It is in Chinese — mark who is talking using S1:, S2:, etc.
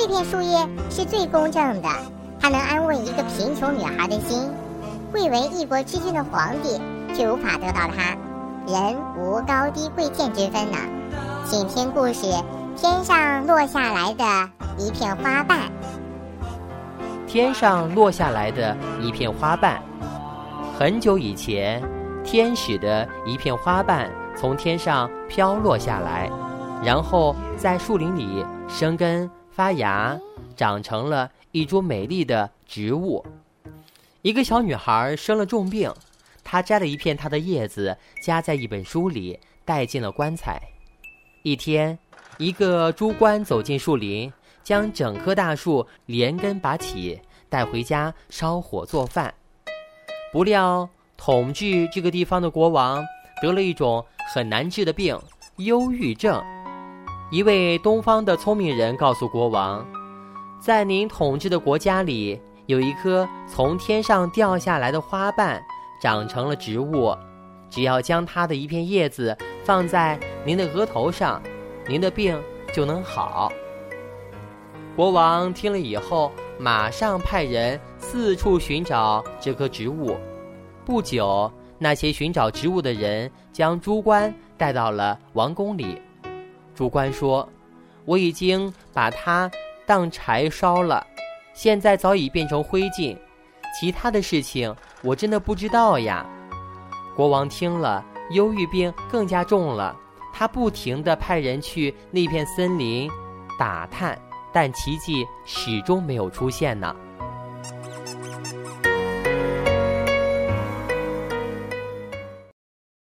S1: 这片树叶是最公正的，它能安慰一个贫穷女孩的心。贵为一国之君的皇帝却无法得到它，人无高低贵贱之分呢。请听故事：天上落下来的一片花瓣。
S2: 天上落下来的一片花瓣。很久以前，天使的一片花瓣从天上飘落下来，然后在树林里生根发芽，长成了一株美丽的植物。一个小女孩生了重病，她摘了一片它的叶子，夹在一本书里，带进了棺材。一天，一个猪官走进树林，将整棵大树连根拔起，带回家烧火做饭。不料，统治这个地方的国王得了一种很难治的病——忧郁症。一位东方的聪明人告诉国王，在您统治的国家里。有一颗从天上掉下来的花瓣，长成了植物。只要将它的一片叶子放在您的额头上，您的病就能好。国王听了以后，马上派人四处寻找这棵植物。不久，那些寻找植物的人将猪倌带到了王宫里。主官说：“我已经把它当柴烧了。”现在早已变成灰烬，其他的事情我真的不知道呀。国王听了，忧郁病更加重了。他不停地派人去那片森林打探，但奇迹始终没有出现呢。